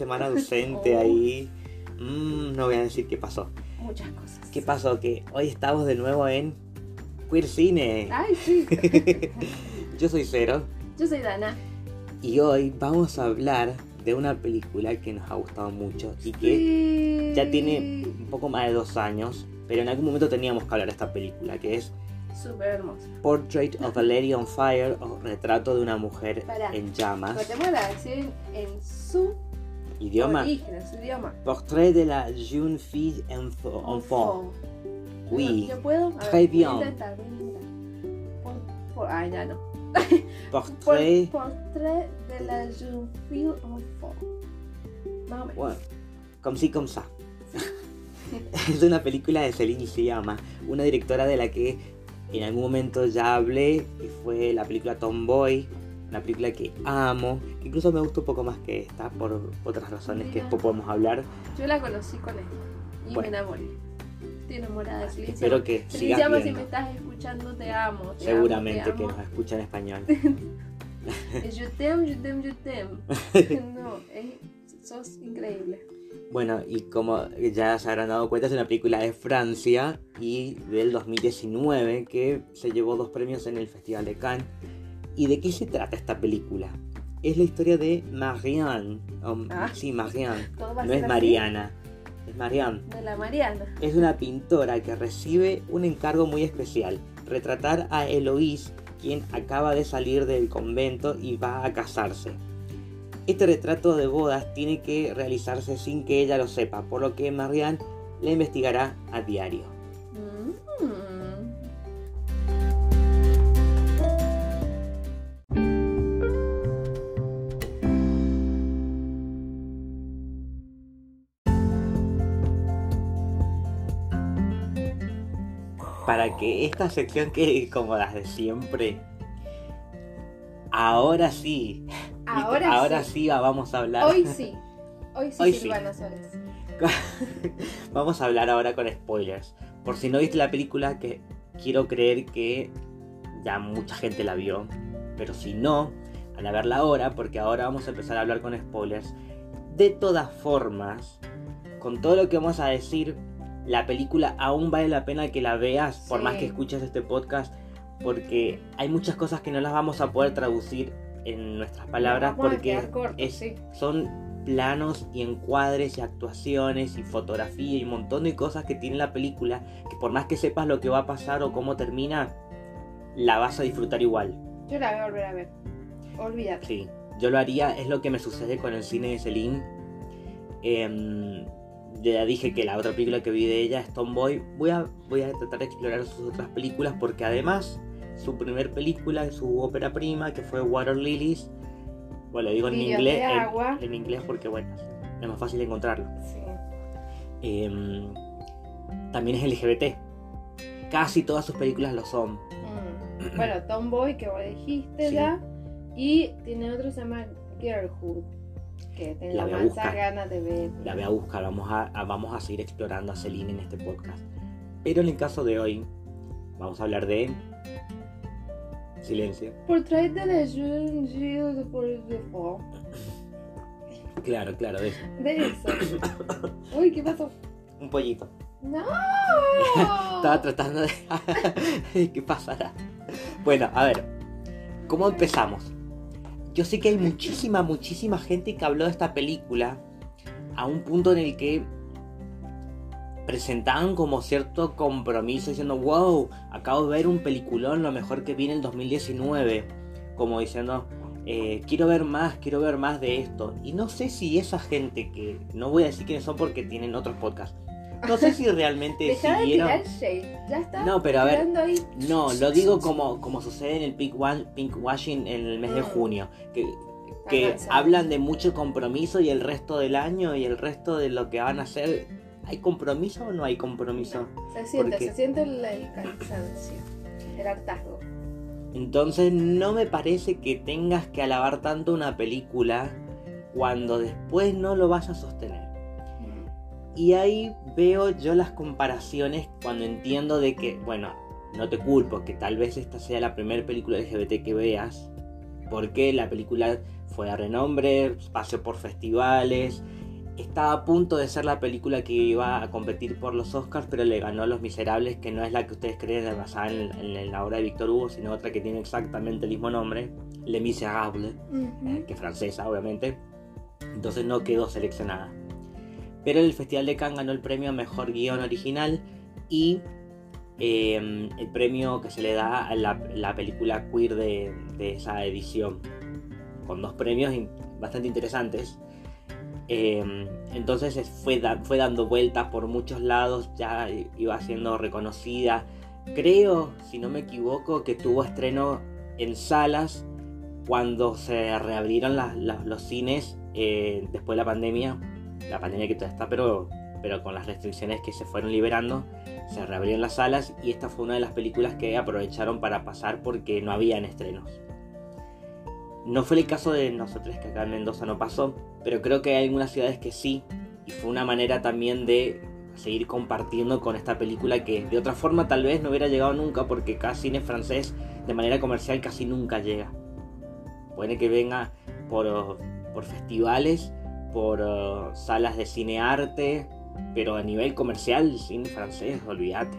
semana ausente Oh. ahí. Mm, no voy a decir qué pasó. Muchas cosas. ¿Qué pasó? Que hoy estamos de nuevo en Queer Cine. Ay, sí. Yo soy Cero Yo soy Dana. y hoy vamos a hablar de una película que nos ha gustado mucho y que Sí. ya tiene un poco más de dos años, pero en algún momento teníamos que hablar de esta película, que es Súper hermosa. Portrait of a Lady on Fire o Retrato de una mujer Pará. en llamas. En, en su Idioma. origen, en su idioma. Portrait de la jeune fille enfant. enfant. Oui. ¿Yo puedo? Ver, Très voy a bien. intentar, voy a intentar. Por, por, ay, ya no. Por, Portrait. portrait de la jeune fille enfant. Más o menos. Bueno, comme si comme ça. es una película de Celine Sciamma, una directora de la que en algún momento ya hablé, que fue la película Tomboy, una película que amo, que incluso me gustó un poco más que esta por otras razones que después podemos hablar. Yo la conocí con esto y Bueno. me enamoré. Estoy enamorada de Celine Espero que sigas Sciamma, si viendo. me estás escuchando, te amo. te Seguramente amo, te que amo. nos escucha en español. Es Je t'aime, je t'aime, je t'aime. No, es, sos increíble. Bueno, y como ya se habrán dado cuenta, es una película de Francia y del 2019 que se llevó dos premios en el Festival de Cannes. ¿Y de qué se trata esta película? Es la historia de Marianne. Ah. Sí, Marianne. No es así. Mariana, es Marianne. De la Mariana. Es una pintora que recibe un encargo muy especial, retratar a Eloís, quien acaba de salir del convento y va a casarse. Este retrato de bodas tiene que realizarse sin que ella lo sepa, por lo que Marianne la investigará a diario. Para que esta sección quede como las de siempre, ahora sí, Ahora, ahora sí. sí vamos a hablar. Hoy sí. Hoy sí, Hoy sí. Silvana Suárez. Vamos a hablar ahora con spoilers. Por si no viste la película, que quiero creer que ya mucha gente la vio. Pero si no, van a verla ahora, porque ahora vamos a empezar a hablar con spoilers. De todas formas, con todo lo que vamos a decir, la película aún vale la pena que la veas, por más que escuches este podcast, porque hay muchas cosas que no las vamos a poder traducir en nuestras palabras, porque cortos, es- sí. son planos y encuadres y actuaciones y fotografía y un montón de cosas que tiene la película que por más que sepas lo que va a pasar o cómo termina, la vas a disfrutar igual. Yo la voy a volver a ver. Olvídate. Sí, yo lo haría, es lo que me sucede con el cine de Celine. Em, ya dije que la otra película que vi de ella es Tomboy. Voy a, voy a tratar de explorar sus otras películas porque además su primer película, su ópera prima, que fue Water Lilies, bueno, lo digo en inglés, en inglés porque bueno, es más fácil encontrarlo. Sí. Em, también es LGBT. Casi todas sus películas lo son. Mm. Bueno, Tomboy, que vos dijiste Sí. ya. Y tiene otro que se llama Girlhood. Que tengo La voy a más ganas de ver. La voy a buscar, vamos a, a- vamos a seguir explorando a Celine en este podcast. Pero en el caso de hoy, vamos a hablar de. Silencio. Portrait de la jeune Gilles de Paul. Claro, claro, de eso. De eso. Uy, ¿qué pasó? Un pollito. ¡No! Estaba tratando de. de ¿Qué pasará? Bueno, a ver. ¿Cómo empezamos? Yo sé que hay muchísima, muchísima gente que habló de esta película a un punto en el que presentaban como cierto compromiso diciendo, wow, acabo de ver un peliculón, lo mejor que vi en el 2019. Como diciendo, eh, quiero ver más, quiero ver más de esto. Y no sé si esa gente que, no voy a decir quiénes son porque tienen otros podcasts, no sé si realmente Deja de siguieron... tirar shade. Ya está. No, pero a ver, ahí. no, lo digo como, como sucede en el pink, wa- pink washing en el mes de Mm. junio, que, que hablan de mucho compromiso y el resto del año y el resto de lo que van a hacer, ¿hay compromiso o no hay compromiso? Se siente, porque- se siente el, el cansancio. El hartazgo. Entonces no me parece que tengas que alabar tanto una película cuando después no lo vas a sostener. Y ahí veo yo las comparaciones cuando entiendo de que, bueno, no te culpo, que tal vez esta sea la primera película LGBT que veas. porque la película fue a renombre, pasó por festivales, estaba a punto de ser la película que iba a competir por los Oscars, pero le ganó Los Miserables, que no es la que ustedes creen basada en, en la obra de Víctor Hugo, sino otra que tiene exactamente el mismo nombre, Les Miserables, eh, que es francesa, obviamente. Entonces no quedó seleccionada. Pero el Festival de Cannes ganó el premio a Mejor Guión Original y em, el premio que se le da a la, película queer de, esa edición, con dos premios bastante interesantes. Em, entonces fue, fue dando vueltas por muchos lados, ya iba siendo reconocida. Creo, si no me equivoco, que tuvo estreno en salas cuando se reabrieron los cines eh, después de la pandemia. La pandemia que todavía está, pero, pero con las restricciones que se fueron liberando, se reabrieron las salas y esta fue una de las películas que aprovecharon para pasar porque no habían estrenos. No fue el caso de nosotros, que acá en Mendoza no pasó, pero creo que hay algunas ciudades que sí, y fue una manera también de seguir compartiendo con esta película que de otra forma tal vez no hubiera llegado nunca porque cada cine francés de manera comercial casi nunca llega. Puede que venga por, por festivales, por uh, salas de cine arte, pero a nivel comercial, cine francés, olvídate.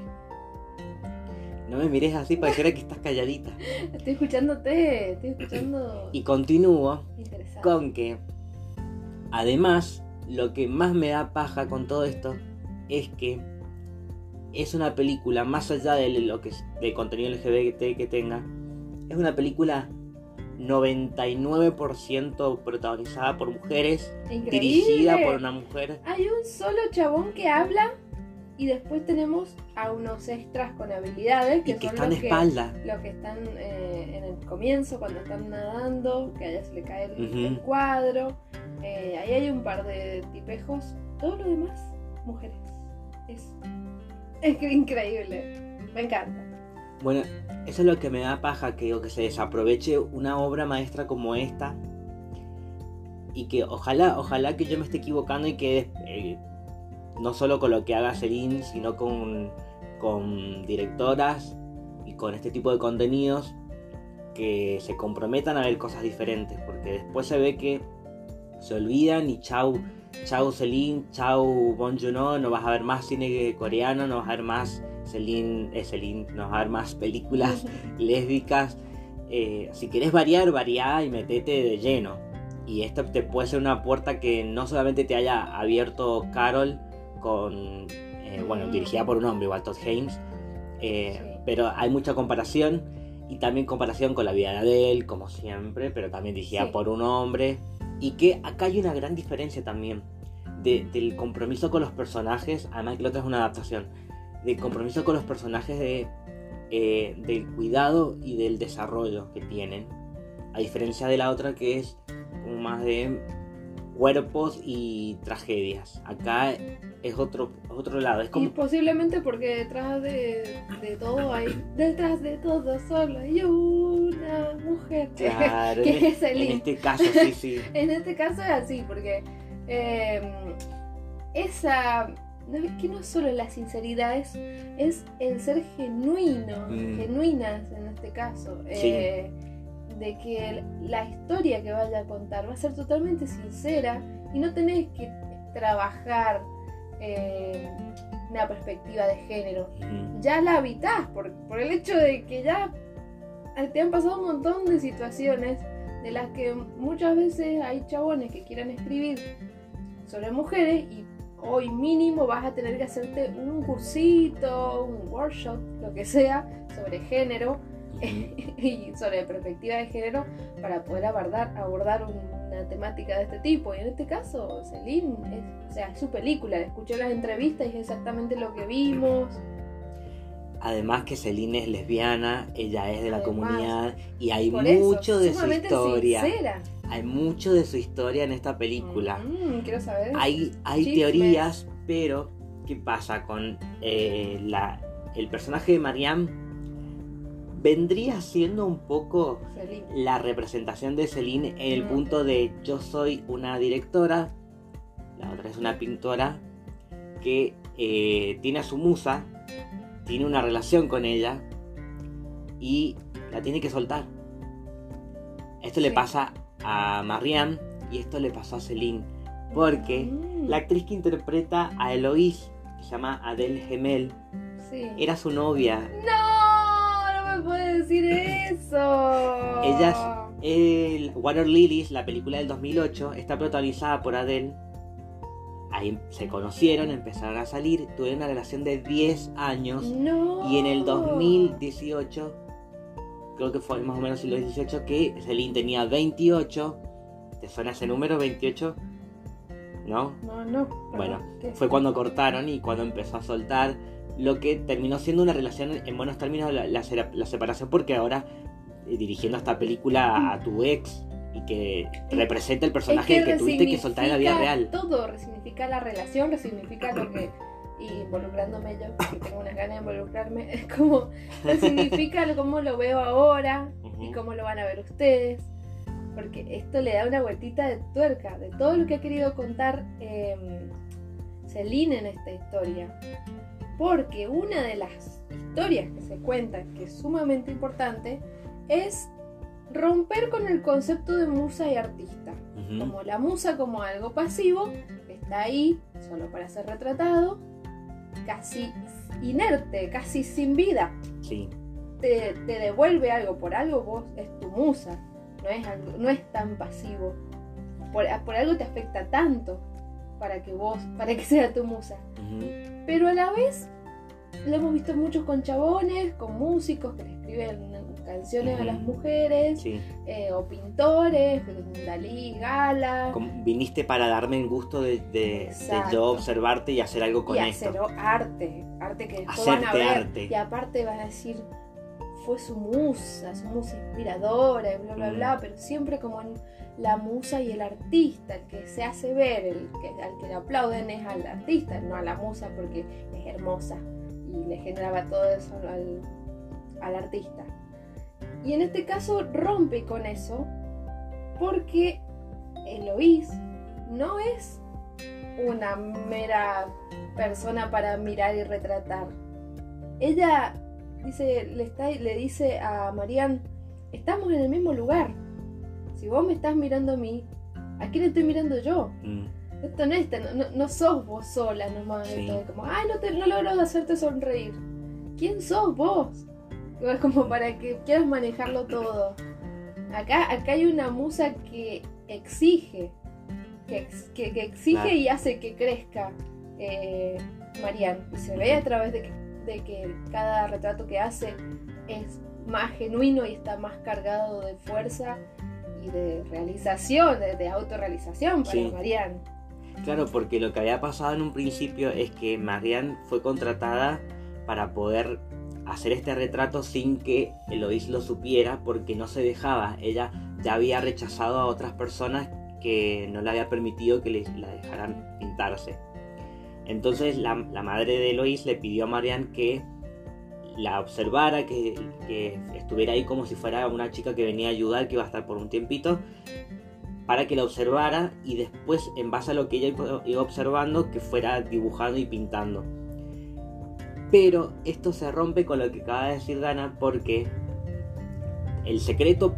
No me mires así, pareciera que estás calladita. Estoy escuchándote, estoy escuchando. Y continúo con que, además, lo que más me da paja con todo esto es que es una película, más allá de lo que de contenido LGBT que tenga, es una película 99% protagonizada por mujeres, dirigida por una mujer. Hay un solo chabón que habla y después tenemos a unos extras con habilidades que, son están los, de espalda. Que, los que están eh, en el comienzo, cuando están nadando, que a ella se le cae el, cuadro. Eh, ahí hay un par de tipejos. Todo lo demás, mujeres. Es, es increíble. Me encanta. Bueno, eso es lo que me da paja, que, que se desaproveche una obra maestra como esta. Y que ojalá, ojalá que yo me esté equivocando y que eh, no solo con lo que haga Celine, sino con, con directoras y con este tipo de contenidos que se comprometan a ver cosas diferentes, porque después se ve que se olvidan y chau, chau Celine, chau Bon Joon-ho, no vas a ver más cine coreano, no vas a ver más Celine, eh, Celine no vas a ver más películas lésbicas. Eh, si querés variar, variá y metete de lleno. Y esto te puede ser una puerta que no solamente te haya abierto Carol, con, eh, bueno, mm. dirigida por un hombre, igual Todd Haynes, eh, pero hay mucha comparación y también comparación con la vida de él, como siempre, pero también dirigida por un hombre, y que acá hay una gran diferencia también del compromiso con los personajes, además que la otra es una adaptación, del compromiso con los personajes de, eh, del cuidado y del desarrollo que tienen, a diferencia de la otra que es como más de cuerpos y tragedias. Acá es otro, otro lado. Es como... Y posiblemente porque detrás de, de, todo hay, detrás de todo solo hay una mujer. Claro, que es el En este caso sí, sí. en este caso es así, porque em, esa... No, es que no solo la sinceridad, es, es el ser genuino, mm. genuinas en este caso. Eh, de que la historia que vaya a contar va a ser totalmente sincera y no tenés que trabajar eh, una perspectiva de género. Ya la habitas por, por el hecho de que ya te han pasado un montón de situaciones de las que muchas veces hay chabones que quieran escribir sobre mujeres y hoy mínimo vas a tener que hacerte un cursito, un workshop, lo que sea, sobre género y sobre perspectiva de género para poder abordar, abordar una temática de este tipo. Y en este caso, Celine, es, o sea, es su película, escuché las entrevistas y es exactamente lo que vimos. Además que Celine es lesbiana, ella es de la comunidad y hay mucho de su historia. Hay mucho de su historia en esta película. Mm, quiero saber. Hay, hay teorías, pero ¿qué pasa con eh, la, el personaje de Mariam? Vendría siendo un poco la representación de Celine en el punto de yo soy una directora, la otra es una pintora que eh, tiene a su musa, tiene una relación con ella y la tiene que soltar. Esto le pasa a Marianne y esto le pasó a Celine. Porque Mm, la actriz que interpreta a Eloise, que se llama Adele Gemel, sí. era su novia. No, no me puedes decir eso. Ellas, el Water Lilies, la película del 2008, está protagonizada por Adele. Ahí se conocieron, empezaron a salir, tuvieron una relación de 10 años. No. Y en el 2018, creo que fue más o menos el 2018, que Celine tenía 28. ¿Te suena ese número, 28? ¿No? No, no. Bueno. Fue cuando cortaron y cuando empezó a soltar lo que terminó siendo una relación en buenos términos la, la separación porque ahora eh, dirigiendo esta película a tu ex y que representa el personaje Es que, tuviste que soltar en la vida real. Todo resignifica la relación, resignifica lo que. Y involucrándome yo, que tengo unas ganas de involucrarme, es como. Resignifica lo- cómo lo veo ahora y cómo lo van a ver ustedes. Porque esto le da una vueltita de tuerca de todo lo que ha querido contar eh, Celine en esta historia. Porque una de las historias que se cuentan, que es sumamente importante, es romper con el concepto de musa y artista. Como la musa como algo pasivo, está ahí solo para ser retratado, casi inerte, casi sin vida. Sí, Te, te devuelve algo, por algo vos es tu musa, no es, algo- no es tan pasivo. Por, por algo te afecta tanto para que vos, para que sea tu musa. Pero a la vez lo hemos visto muchos con chabones, con músicos que le escriben canciones a las mujeres, sí. eh, o pintores, Dalí, Gala. Como viniste para darme el gusto de, de- de yo observarte y hacer algo con y esto. hacer arte, arte que después van a Hacerte ver. arte. Y aparte van a decir, fue su musa, su musa inspiradora, y bla, bla, Mm. bla, pero siempre como en la musa y el artista, el que se hace ver, el que, al que le aplauden es al artista, no a la musa porque es hermosa y le generaba todo eso al, al artista. Y en este caso rompe con eso porque Eloís no es una mera persona para mirar y retratar. Ella dice, le, está, le dice a Marianne, estamos en el mismo lugar. Si vos me estás mirando a mí, ¿a quién estoy mirando yo? Mm, Esto no, es no, no sos vos sola nomás. Sí. como, ay, no, te, no logro hacerte sonreír. ¿Quién sos vos? Como para que quieras manejarlo todo. Acá, acá hay una musa que exige, que, ex- que, que exige Claro. y hace que crezca eh, Marianne. Y se ve a través de que, de que cada retrato que hace es más genuino y está más cargado de fuerza y de realización, de, de autorrealización para Sí. Marianne. Claro, porque lo que había pasado en un principio es que Marianne fue contratada para poder hacer este retrato sin que Eloís lo supiera porque no se dejaba. Ella ya había rechazado a otras personas que no le había permitido que le, la dejaran pintarse. Entonces la, la madre de Eloís le pidió a Marianne que la observara, que, que estuviera ahí como si fuera una chica que venía a ayudar, que iba a estar por un tiempito, para que la observara y después, en base a lo que ella iba- observando, que fuera dibujando y pintando. Pero esto se rompe con lo que acaba de decir Dana porque el secreto,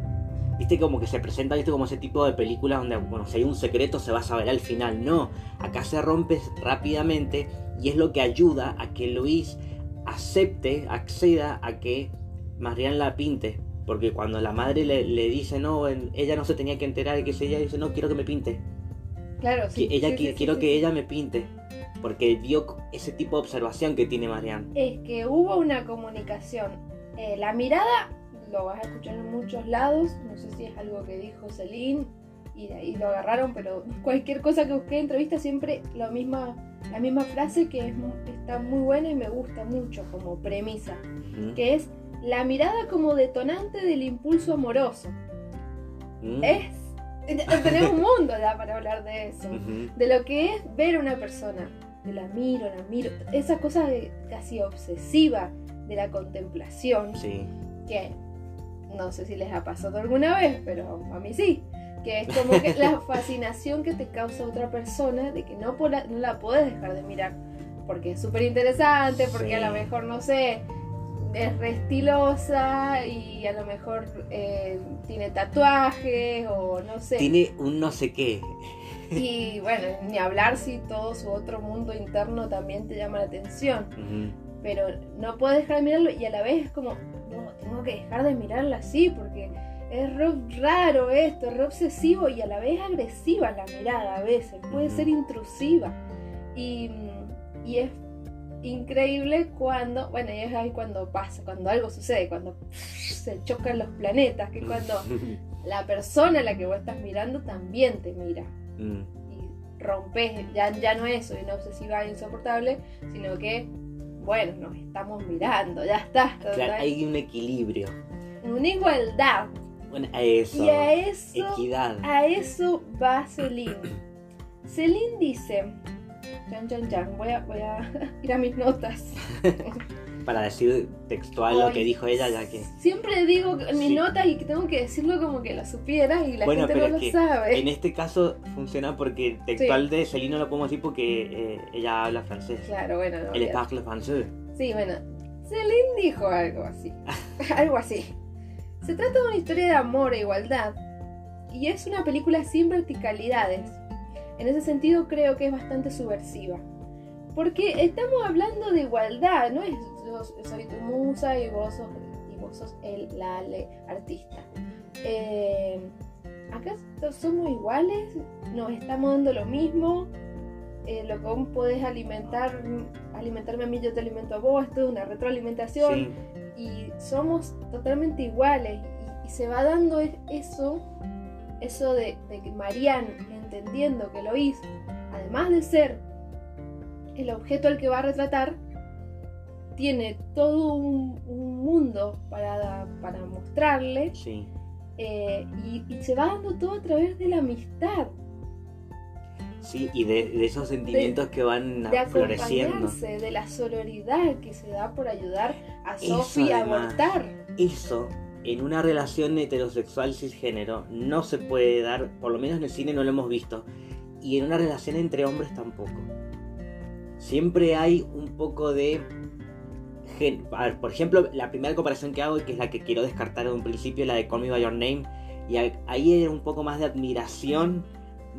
viste como que se presenta, viste como ese tipo de películas donde, bueno, si hay un secreto se va a saber al final. No, acá se rompe rápidamente y es lo que ayuda a que Luis acepte, acceda a que Marianne la pinte. Porque cuando la madre le, le dice, no, ella no se tenía que enterar de que ella dice, no, quiero que me pinte. Claro, sí. Que ella sí, qui- sí, quiero sí, que ella me pinte. Porque vio ese tipo de observación que tiene Marianne. Es que hubo una comunicación. Eh, la mirada lo vas a escuchar en muchos lados. No sé si es algo que dijo Celine y lo agarraron, pero cualquier cosa que busqué en entrevista siempre la misma, la misma frase que es está muy buena y me gusta mucho como premisa, ¿Mm? que es la mirada como detonante del impulso amoroso. ¿Mm? Es tenemos un mundo ya para hablar de eso. De lo que es ver a una persona. De la miro, la miro. Esa cosa de- casi obsesiva de la contemplación, Sí. que no sé si les ha pasado alguna vez, pero a mí sí. Que es como que la fascinación que te causa otra persona de que no, pola- no la puedes dejar de mirar. Porque es súper interesante, porque a lo mejor, no sé, es re estilosa y a lo mejor eh, tiene tatuajes o no sé. Tiene un no sé qué. Y bueno, ni hablar si todo su otro mundo interno también te llama la atención. Pero no puedo dejar de mirarlo y a la vez es como, no, tengo que dejar de mirarla así porque es raro esto, es re obsesivo y a la vez agresiva la mirada a veces, puede ser intrusiva. Y, y es increíble cuando, bueno, y es ahí cuando pasa, cuando algo sucede, cuando se chocan los planetas, que cuando la persona a la que vos estás mirando también te mira. Mm. Y rompes, ya, ya no es una obsesiva insoportable, sino que, bueno, nos estamos mirando, ya está. Claro, hay un equilibrio. Una igualdad. Bueno, a eso. Y a eso. Equidad. A eso va Celine. Celine dice Chan, chan, chan. Voy a, voy a ir a mis notas. Para decir textual lo que dijo ella, ya que. Siempre digo en mis notas y que tengo que decirlo como que lo supiera y la gente no lo sabe. En este caso funciona porque textual de Celine no lo podemos decir porque eh, ella habla francés. Claro, bueno. No, El parle francés. Sí, bueno. Celine dijo algo así. algo así. Se trata de una historia de amor e igualdad. Y es una película sin verticalidades en ese sentido creo que es bastante subversiva. Porque estamos hablando de igualdad, no es yo soy tu musa y vos sos, y vos sos el, la artista. Eh, acá somos iguales, nos estamos dando lo mismo. Eh, lo que vos podés alimentar, alimentarme a mí, yo te alimento a vos, esto es una retroalimentación. Y somos totalmente iguales. Y, se va dando eso, eso de, de que Marianne entendiendo que Lois, además de ser el objeto al que va a retratar, tiene todo un, mundo para, para mostrarle. Eh, y, se va dando todo a través de la amistad. Sí, y de, esos sentimientos que van de floreciendo. De la sororidad que se da por ayudar a Sofía a abortar. Eso en una relación heterosexual cisgénero no se puede dar, por lo menos en el cine no lo hemos visto, y en una relación entre hombres tampoco. Siempre hay un poco de... A ver, por ejemplo, la primera comparación que hago, y que es la que quiero descartar en un principio, la de Call Me By Your Name, y ahí hay un poco más de admiración,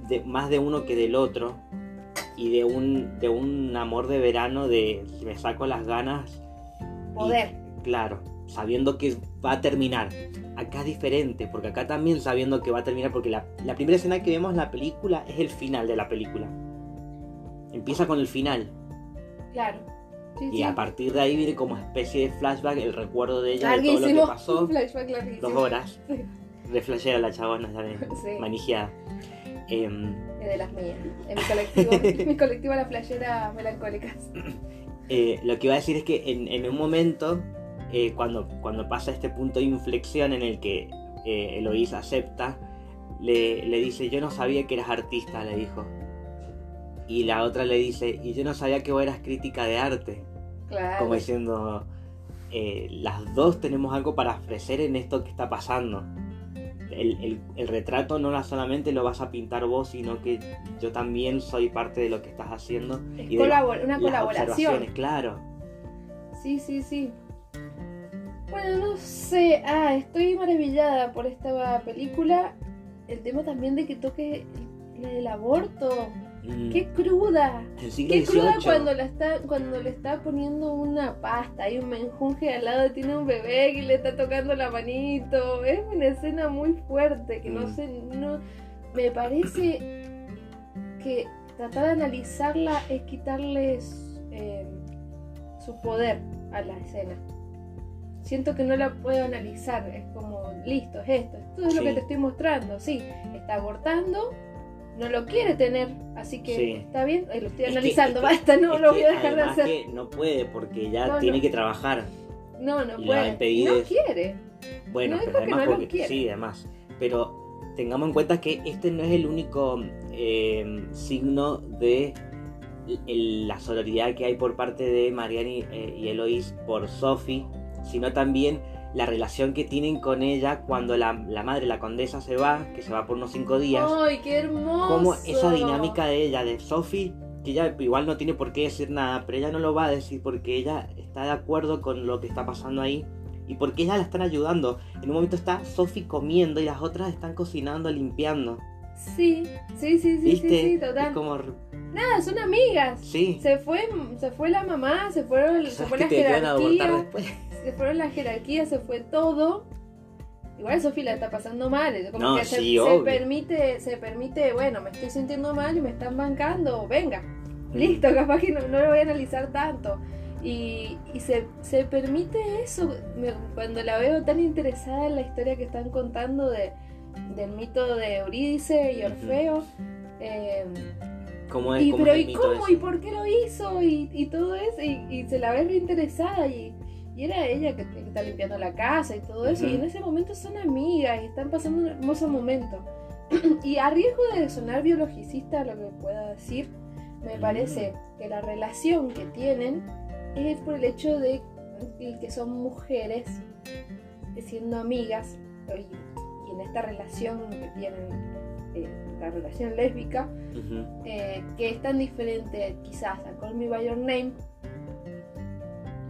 de, más de uno que del otro, y de un, de un amor de verano de me saco las ganas. Poder. claro sabiendo que va a terminar. Acá es diferente, porque acá también sabiendo que va a terminar, porque la, primera escena que vemos en la película es el final de la película. Empieza con el final. Claro. y a partir de ahí viene como especie de flashback el recuerdo de ella, de todo lo que pasó. Dos horas. De flashera la chabona también. Sí. Em, de las mías. En mi colectivo, mi colectivo las flasheras melancólicas. Eh, lo que iba a decir es que en, en un momento eh, cuando, cuando pasa este punto de inflexión en el que eh, Eloís acepta, le, le, dice, yo no sabía que eras artista, le dijo. Y la otra le dice, y yo no sabía que vos eras crítica de arte. Como diciendo, eh, las dos tenemos algo para ofrecer en esto que está pasando. El, el, retrato no solamente lo vas a pintar vos, sino que yo también soy parte de lo que estás haciendo. y una colaboración. Claro. Sí, sí, sí. Bueno, no sé. Ah, estoy maravillada por esta película. El tema también de que toque el, aborto. Mm. ¡Qué cruda! ¡Qué cruda cuando, la está, cuando le está poniendo una pasta! Hay un menjunje al lado, tiene un bebé que le está tocando la manito. Es una escena muy fuerte que no mm. sé. No, me parece que tratar de analizarla es quitarles eh, su poder a la escena siento que no la puedo analizar. Es como, listo, es esto, esto es lo que te estoy mostrando. Sí, está abortando, no lo quiere tener, así que está bien, lo estoy analizando, basta, no lo voy a dejar de hacer. Que no puede porque ya tiene que trabajar. No, no puede. No quiere. Bueno, pero además porque, sí, además. Pero tengamos en cuenta que este no es el único eh, signo de la solidaridad que hay por parte de Mariani eh, y Eloís por Sophie sino también la relación que tienen con ella cuando la, madre, la condesa, se va, que se va por unos cinco días. ¡Ay, qué hermoso! Como esa dinámica de ella, de Sophie, que ella igual no tiene por qué decir nada, pero ella no lo va a decir porque ella está de acuerdo con lo que está pasando ahí y porque ella la están ayudando. En un momento está Sophie comiendo y las otras están cocinando, limpiando. Sí, sí, sí, sí, sí, sí, total. como... Nada, son amigas. Sí. Se fue, se fue la mamá, se fueron, se fue la jerarquía. Se fueron la jerarquía, se fue todo. Igual Sofía la está pasando mal, como no, que sí, se, obvio. se, permite, se permite, bueno, me estoy sintiendo mal y me están bancando, venga, listo, capaz que no, no lo voy a analizar tanto. Y, y se, se, permite eso, me, cuando la veo tan interesada en la historia que están contando de, del mito de Eurídice y Orfeo. Uh -huh. eh, ¿Cómo es, y, cómo pero es ¿y cómo? ¿Y por qué lo hizo? Y, y todo eso, y, y, se la ve reinteresada y, y era ella que, que, está limpiando la casa y todo eso, uh -huh. y en ese momento son amigas y están pasando un hermoso momento. y a riesgo de sonar biologicista, lo que pueda decir, me parece que la relación que tienen es por el hecho de que son mujeres siendo amigas en esta relación que tienen eh, la relación lésbica uh -huh. eh, que es tan diferente quizás a Call Me By Your Name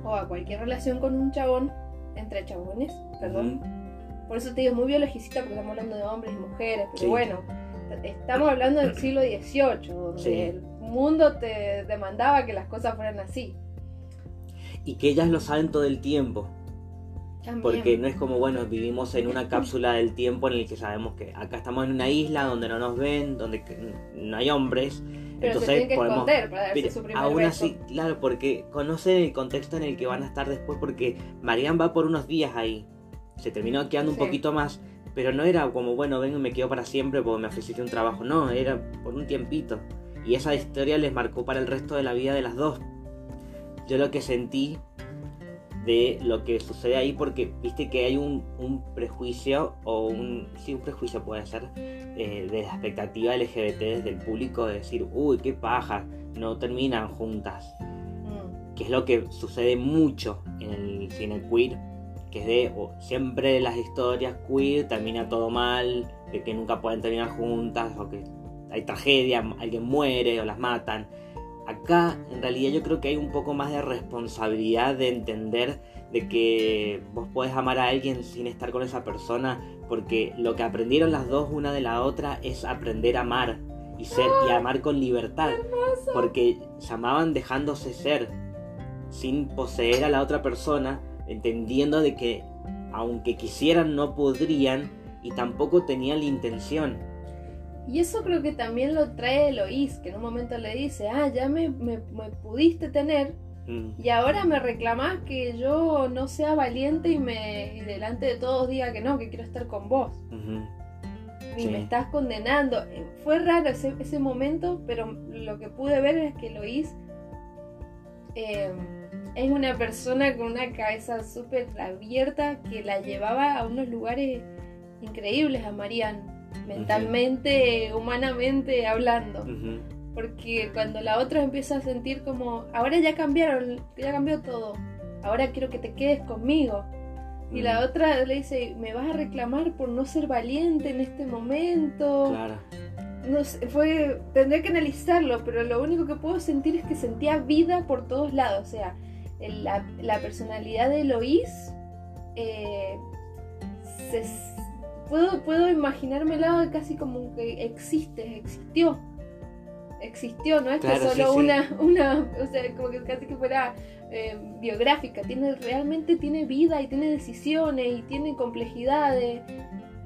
o a cualquier relación con un chabón entre chabones, perdón. Uh -huh. Por eso te digo muy biologicista porque estamos hablando de hombres y mujeres, pero sí. bueno, estamos hablando del siglo XVIII, donde sí. el mundo te demandaba que las cosas fueran así. Y que ellas lo saben todo el tiempo. También. Porque no es como, bueno, vivimos en una cápsula del tiempo en el que sabemos que acá estamos en una isla donde no nos ven, donde no hay hombres. Pero entonces se que podemos... esconder para darse su primer Aún beso. así, claro, porque conocen el contexto en el que van a estar después, porque Marianne va por unos días ahí. Se terminó quedando un Sí. poquito más, pero no era como, bueno, vengo y me quedo para siempre porque me ofreciste un trabajo. No, era por un tiempito. Y esa historia les marcó para el resto de la vida de las dos. Yo lo que sentí de lo que sucede ahí porque viste que hay un, un prejuicio o un sí un prejuicio puede ser eh, de la expectativa LGBT desde el público de decir uy qué paja no terminan juntas Mm. que es lo que sucede mucho en el cine queer que es de o siempre las historias queer termina todo mal de que nunca pueden terminar juntas o que hay tragedia alguien muere o las matan acá en realidad yo creo que hay un poco más de responsabilidad de entender de que vos podés amar a alguien sin estar con esa persona porque lo que aprendieron las dos una de la otra es aprender a amar y ser y amar con libertad porque se amaban dejándose ser sin poseer a la otra persona entendiendo de que aunque quisieran no podrían y tampoco tenían la intención Y eso creo que también lo trae Eloís, que en un momento le dice, ah, ya me, me, me pudiste tener Mm, y ahora me reclamás que yo no sea valiente y me y delante de todos diga que no, que quiero estar con vos. Y Sí. me estás condenando. Eh, Fue raro ese, ese momento, pero lo que pude ver es que Eloís eh, es una persona con una cabeza súper abierta que la llevaba a unos lugares increíbles a Marianne, mentalmente, humanamente hablando. Porque cuando la otra empieza a sentir como, ahora ya cambiaron, ya cambió todo, ahora quiero que te quedes conmigo. Y la otra le dice, me vas a reclamar por no ser valiente en este momento. Claro. No sé, fue, tendré que analizarlo, pero lo único que puedo sentir es que sentía vida por todos lados. O sea, el- la, la personalidad de Eloís, eh, se- puedo, puedo imaginármela casi como que existe, existió. Existió, no es que Claro, sí, solo sí. una, una, o sea, como que casi que fuera eh, biográfica, tiene, realmente tiene vida y tiene decisiones y tiene complejidades.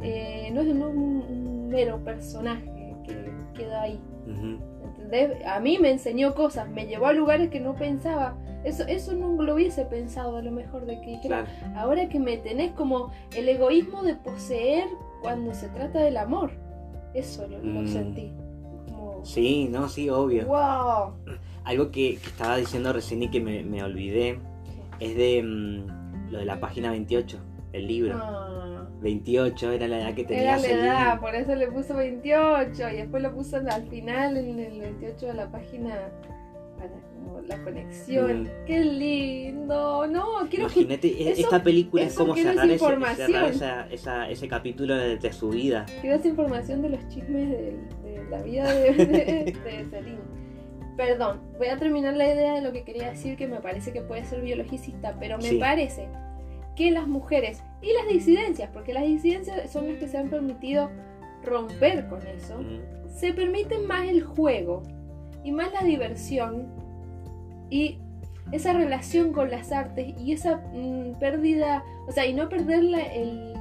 Eh, no es un, un mero personaje que queda ahí. Ujú. ¿entendés? A mí me enseñó cosas, me llevó a lugares que no pensaba. Eso, eso no lo hubiese pensado a lo mejor de que Claro. ahora que me tenés como el egoísmo de poseer cuando se trata del amor. Eso lo, lo Mm. sentí. Como, Sí, no, sí, obvio. wow. Algo que, que estaba diciendo recién y que me, me olvidé es de mm, lo de la página 28, el libro. Ah. 28 era la edad que tenía Era la edad, libro. por eso le puso 28 y después lo puso al final en el 28 de la página para como la conexión. Mm. Qué lindo. No, quiero que Imagínate, e- eso- esta película es como cerrar, esa ese, cerrar esa- esa- ese capítulo de, de su vida. quiero esa información de los chismes de, de la vida de, de, de Celine. perdón, voy a terminar la idea de lo que quería decir, que me parece que puede ser biologicista, pero me Sí. parece que las mujeres y las disidencias, porque las disidencias son las que se han permitido romper con eso, Mm, se permiten más el juego y más la diversión y esa relación con las artes y esa mm, pérdida, o sea, y no perder la- el,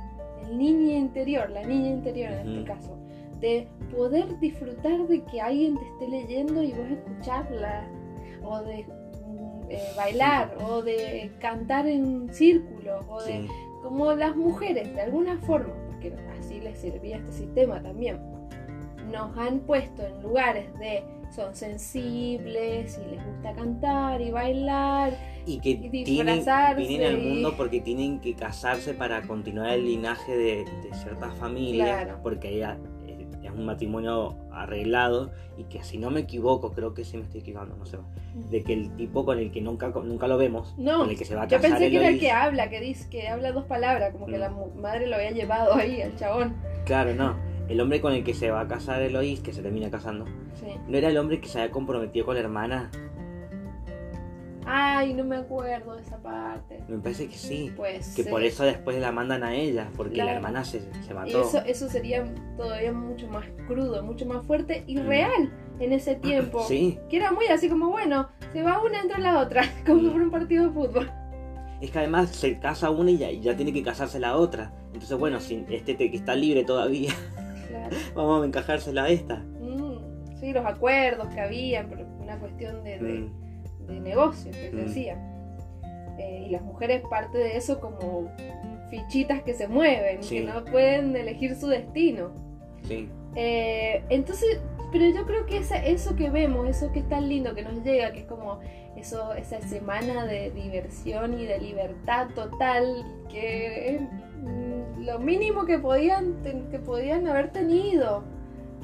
el niño interior, la niña interior en Ujú. este caso, de poder disfrutar de que alguien te esté leyendo y vos escucharla, o de mm, eh, bailar, o de cantar en un círculo, o de como las mujeres, de alguna forma, porque así les servía este sistema también, nos han puesto en lugares de son sensibles y les gusta cantar y bailar. Y que y tienen, disfrazarse vienen al mundo porque tienen que casarse para continuar el linaje de, de ciertas familias, Claro. porque ella eh, es un matrimonio arreglado y que si no me equivoco, creo que sí me estoy equivocando, no sé, de que el tipo con el que nunca, nunca lo vemos, No, con el que se va a Yo casar pensé que era el que habla, que dice que habla dos palabras, como que Mm. la mu- madre lo había llevado ahí, el chabón. Claro, no, el hombre con el que se va a casar Eloís, que se termina casando, Sí. no era el hombre que se había comprometido con la hermana, Ay, no me acuerdo de esa parte. me parece que sí, Pues que sí. por eso después la mandan a ella, porque la hermana se, se mató. eso, eso sería todavía mucho más crudo, mucho más fuerte y Mm. real en ese tiempo. Sí, Que era muy así como, bueno, se va una, entra la otra, como Mm. por un partido de fútbol. Es que además se casa una y ya, y ya tiene que casarse la otra. Entonces, bueno, si este te- que está libre todavía. vamos a encajársela a esta. Mm, sí, los acuerdos que habían, pero una cuestión de, de, Mm, de negocio que se Mm. hacía. Eh, y las mujeres parte de eso como fichitas que se mueven, Sí. que no pueden elegir su destino. sí, Eh, entonces, pero yo creo que esa, eso que vemos, eso que es tan lindo que nos llega, que es como eso, esa semana de diversión y de libertad total, que lo mínimo que podían, que podían haber tenido.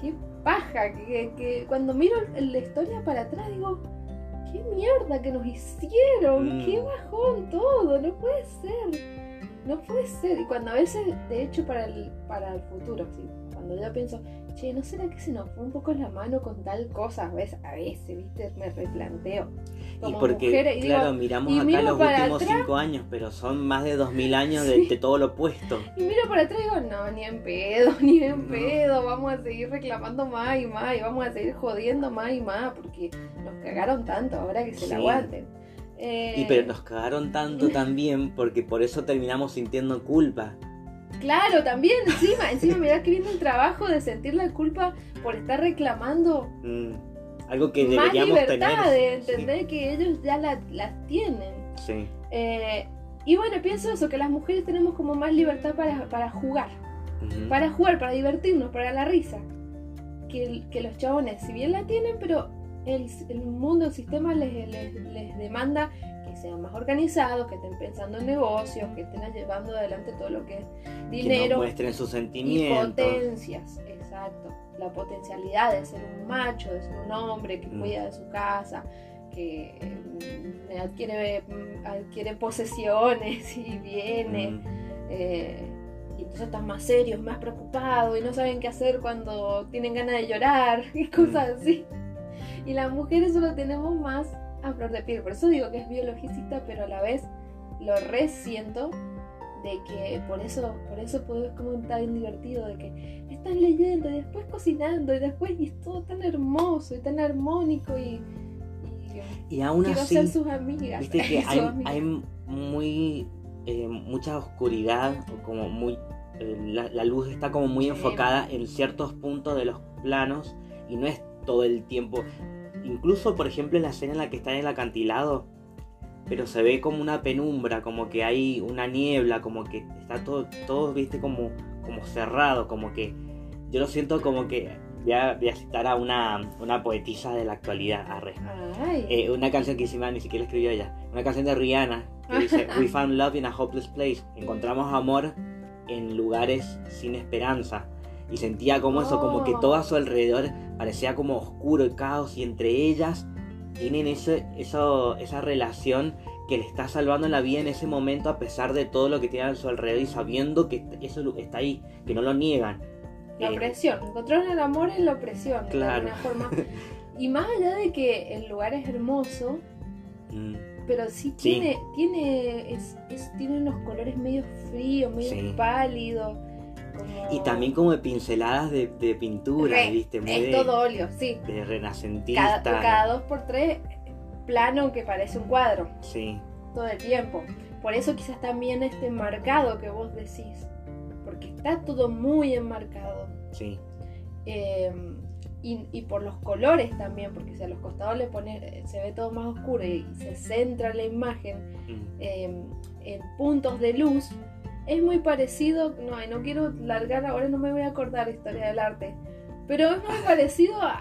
Qué paja, que, que cuando miro la historia para atrás digo, qué mierda que nos hicieron, Mm. qué bajón todo, no puede ser. No puede ser. Y cuando a veces, de hecho, para el, para el futuro, sí, cuando yo pienso, che, ¿no será que se nos fue un poco la mano con tal cosa? A veces, a veces ¿viste? Me replanteo. y Como porque, mujeres, y digo, claro, miramos y acá los últimos atrás. cinco años, pero son más de dos mil años de, Sí. de todo lo opuesto. Y miro para atrás y digo, no, ni en pedo, ni en No. pedo, vamos a seguir reclamando más y más y vamos a seguir jodiendo más y más porque nos cagaron tanto ahora que se Sí. la aguanten. Eh, Y pero nos cagaron tanto también porque por eso terminamos sintiendo culpa. Claro, también encima, encima mirá que viene el trabajo de sentir la culpa por estar reclamando Mm, algo que más deberíamos libertad, tener. de entender que ellos ya la, las tienen. Sí, Eh, y bueno, pienso eso, que las mujeres tenemos como más libertad para, para jugar, para jugar, para divertirnos, para la risa. Que, los chabones, si bien la tienen, pero el, el mundo, el sistema les, les, les demanda que sean más organizados, que estén pensando en negocios, que estén llevando adelante todo lo que es que dinero. no muestren sus y sentimientos. potencias, exacto. La potencialidad de ser un macho, de ser un hombre que Mm. cuida de su casa, que mm, adquiere, mm, adquiere posesiones y bienes. Mm, eh, y entonces están más serios, más preocupados y no saben qué hacer cuando tienen ganas de llorar y cosas así. Y las mujeres solo tenemos más a flor de piel. Por eso digo que es biologicista, pero a la vez lo resiento de que por eso, por eso puedo, es como tan divertido de que están leyendo y después cocinando y después y es todo tan hermoso y tan armónico y, y Y aún quiero así, ser sus amigas. viste que hay, amigas. hay muy eh, mucha oscuridad, o como muy eh, la, la luz está como muy Sí. enfocada en ciertos puntos de los planos y no es todo el tiempo. Incluso, por ejemplo, en la escena en la que está en el acantilado, pero se ve como una penumbra, como que hay una niebla, como que está todo, todo viste, como, como cerrado, como que yo lo siento como que voy a, voy a citar a una, una poetisa de la actualidad, arre. Eh, una canción que encima ni siquiera escribió ella. Una canción de Rihanna que dice We found love in a hopeless place. Encontramos amor en lugares sin esperanza. Y sentía como eso, como que Oh. todo a su alrededor parecía como oscuro y caos. Y entre ellas tienen ese, eso, esa relación que le está salvando la vida en ese momento a pesar de todo lo que tienen a su alrededor y sabiendo que eso está ahí, que no lo niegan. la Eh, opresión. Encontraron el amor en la opresión, Claro. de alguna forma. Y más allá de que el lugar es hermoso, Mm, pero sí Sí. tiene, tiene, es, es- tiene unos colores medio fríos, medio Sí. pálidos. Y también como de pinceladas de, de pintura, Re, ¿viste? Muy es de, todo óleo, sí. de renacentista. Cada, cada dos por tres, plano que parece un cuadro, Sí, todo el tiempo. Por eso quizás también este enmarcado que vos decís, porque está todo muy enmarcado. sí. Eh, y, y por los colores también, porque si a los costados le pone, se ve todo más oscuro y se centra la imagen Mm, eh, en puntos de luz, es muy parecido, no, no quiero largar, ahora no me voy a acordar historia del arte, pero es muy parecido a,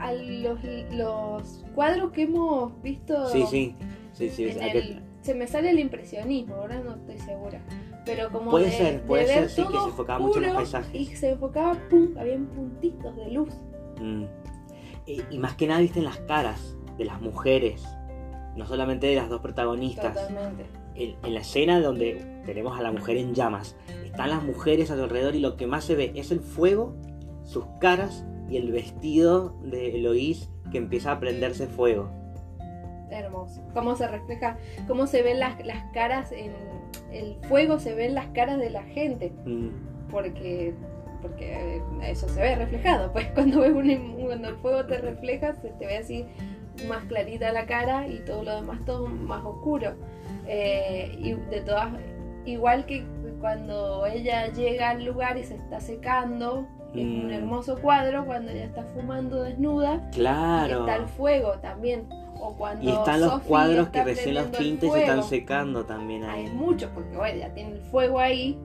a los, los cuadros que hemos visto Sí, sí. Sí, sí. en el- se me sale el impresionismo, ahora no estoy segura. Pero como Puede de- ser, de puede ver ser, sí, que se enfocaba mucho en los paisajes. Y se enfocaba, pum, habían puntitos de luz. Mm. Y, y más que nada, viste en las caras de las mujeres, no solamente de las dos protagonistas. Totalmente. En, en la escena donde tenemos a la mujer en llamas, están las mujeres a su alrededor y lo que más se ve es el fuego, sus caras y el vestido de Eloís que empieza a prenderse fuego. Hermoso. Cómo se refleja, cómo se ven las, las caras en el fuego, se ven las caras de la gente. Mm, Porque, porque eso se ve reflejado. Pues cuando ves un, cuando el fuego te refleja, se te ve así más clarita la cara y todo lo demás todo más oscuro. Eh, y de todas, igual que cuando ella llega al lugar y se está secando, es un Mm. hermoso cuadro cuando ella está fumando desnuda Claro. está el fuego también. O cuando Y están los Sophie cuadros que recién los y se están secando también Hay ahí. muchos, porque bueno, ya tiene el fuego ahí.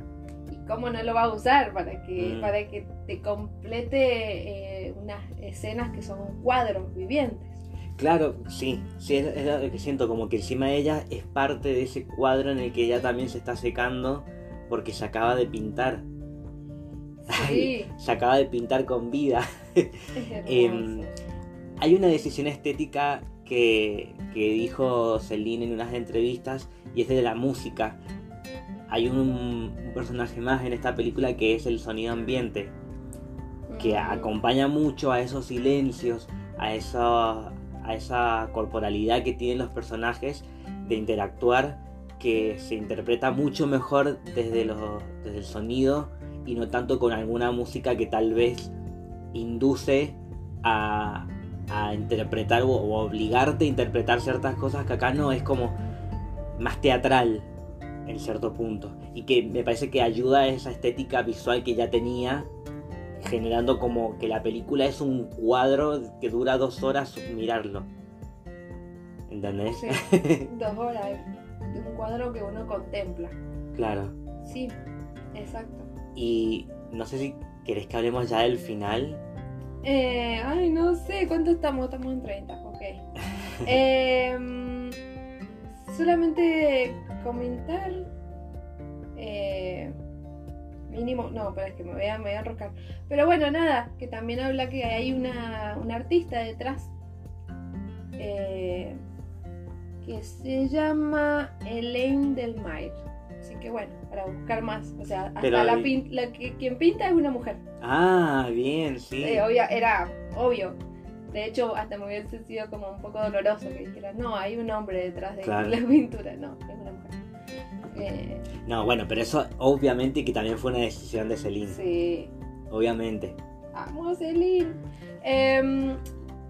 ¿Y cómo no lo va a usar para que, Mm. para que te complete eh, unas escenas que son cuadros vivientes? Claro, sí, sí, es, es lo que siento, como que encima de ella es parte de ese cuadro en el que ella también se está secando porque se acaba de pintar, Sí, se acaba de pintar con vida. es Em. Hay una decisión estética que, que dijo Celine en unas entrevistas y es de la música. Hay un, un personaje más en esta película que es el sonido ambiente, que Mm, acompaña mucho a esos silencios, a esa, a esa corporalidad que tienen los personajes de interactuar, que se interpreta mucho mejor desde, el sonido y no tanto con alguna música que tal vez induce a, a interpretar o, o obligarte a interpretar ciertas cosas que acá no es como más teatral en cierto punto. Y que me parece que ayuda a esa estética visual que ya tenía generando como que la película es un cuadro que dura dos horas mirarlo ¿entendés? Sí, dos horas de un cuadro que uno contempla. claro Sí, exacto. y no sé si querés que hablemos ya del final Eh, ay, no sé, ¿cuánto estamos? Estamos en 30, ok. Em, solamente comentar. eh, mínimo, no, pero es que me voy, a, me voy a enroscar. Pero bueno, nada, que también habla que hay una, una artista detrás. eh, que se llama Elaine Delmaire. Así que bueno, para buscar más. O sea, hasta Pero la, pin- la que, quien pinta es una mujer. ah bien sí Eh, obvia- era obvio. De hecho, hasta me hubiese sido como un poco doloroso que dijera, no, hay un hombre detrás de Claro. la pintura. No, es una mujer. Eh, no bueno pero eso obviamente que también fue una decisión de Celine sí. obviamente Vamos, Celine. Em,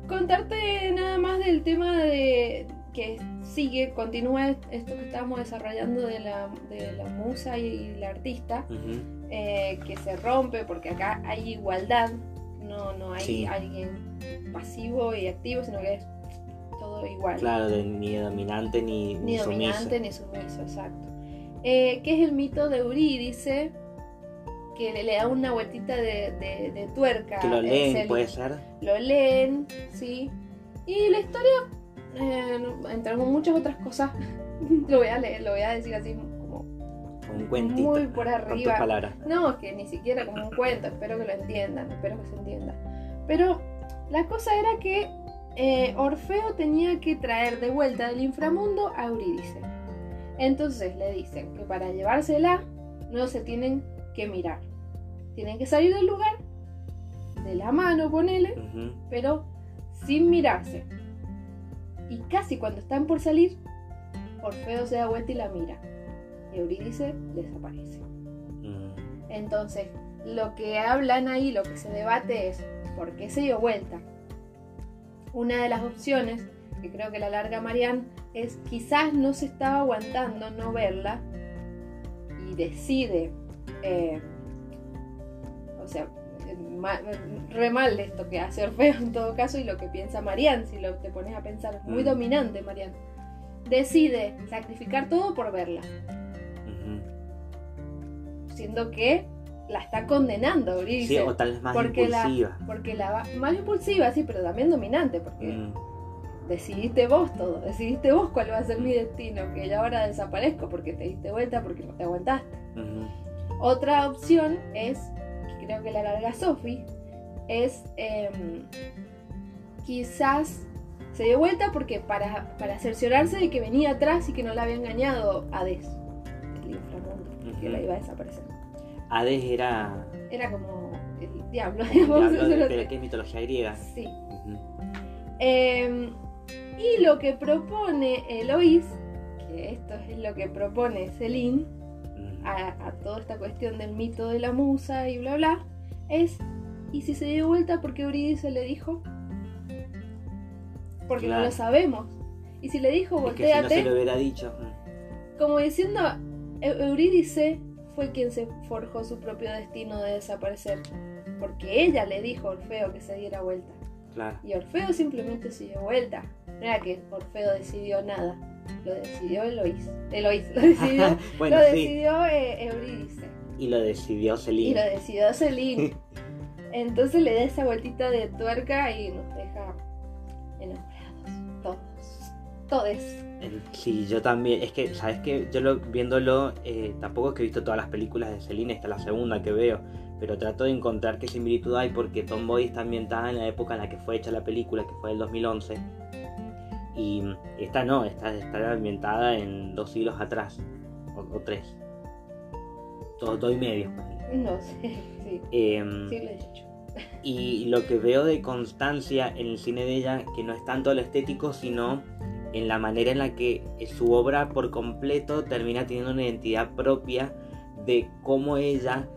contarte nada más del tema de que sigue, continúa esto que estamos desarrollando de la, de la musa y la artista. Eh, que se rompe porque acá hay igualdad, no, no hay Sí. alguien pasivo y activo, sino que es todo igual. Claro, de ni dominante ni, Ni ni sumiso. dominante ni sumiso, exacto. Eh, que es el mito de Eurídice, que le, le da una vueltita de, de- de tuerca. Que lo leen, puede ser. Lo leen, sí. Y la historia, eh, entre muchas otras cosas, lo voy a leer, lo voy a decir así como Un cuentito. muy por arriba. palabras. No, que ni siquiera como un cuento, espero que lo entiendan, espero que se entienda. Pero la cosa era que eh, Orfeo tenía que traer de vuelta del inframundo a Eurídice. Entonces le dicen que para llevársela no se tienen que mirar. Tienen que salir del lugar, de la mano, ponele, Ujú. pero sin mirarse. Y casi cuando están por salir, Orfeo se da vuelta y la mira. Y Eurídice desaparece. Mm, Entonces, lo que hablan ahí, lo que se debate es por qué se dio vuelta. Una de las opciones, que creo que la larga Marianne, es quizás no se estaba aguantando no verla y decide, eh, o sea, ma- re mal esto que hace Orfeo en todo caso y lo que piensa Marianne, si lo te pones a pensar, es muy Mm. dominante Marianne. Decide sacrificar todo por verla siendo que la está condenando Sí, Eurídice. o tal vez más porque la- impulsiva. porque la va- más impulsiva, sí, pero también dominante, porque Mm, decidiste vos todo, decidiste vos cuál va a ser mi destino, que yo ahora desaparezco porque te diste vuelta, porque no te aguantaste. Otra opción es, que creo que la larga Sophie, es em, quizás se dio vuelta porque para, para cerciorarse de que venía atrás y que no la había engañado Hades, el inframundo, que Ujú. la iba a desaparecer. Hades era Era como el diablo, digamos. diablo de, eso de lo- la que es mitología griega. Sí. Eh, y lo que propone Eloís, que esto es lo que propone Celine Ujú. a, a toda esta cuestión del mito de la musa y bla bla, es, ¿y si se dio vuelta porque Eurídice le dijo? Porque no lo sabemos. Y si le dijo, Es que si no volteate, se lo hubiera dicho. mm, como diciendo, Eu- Eurídice fue quien se forjó su propio destino de desaparecer. Porque ella le dijo a Orfeo que se diera vuelta. Claro. Y Orfeo simplemente se dio vuelta. No era que Orfeo decidió nada. Lo decidió Eloís. Eloís lo decidió, bueno, lo sí. decidió eh, Eurídice. Y lo decidió Y Celine. lo decidió Celine. Entonces le da esa vueltita de tuerca y nos deja enamorados. Todos. Todes. Sí, yo también. Es que, ¿sabes qué? Yo lo, viéndolo, eh, tampoco es que he visto todas las películas de Celine, esta es la segunda que veo. Pero trato de encontrar qué similitud hay porque Tomboy está ambientada en la época en la que fue hecha la película, que fue el 2011. Y esta no, esta está ambientada en dos siglos atrás, o, o tres. Dos, dos y medio. No sé. Sí. Em, Sí, lo he dicho. Y lo que veo de constancia en el cine de ella, que no es tanto lo estético, sino en la manera en la que su obra por completo termina teniendo una identidad propia de cómo ella,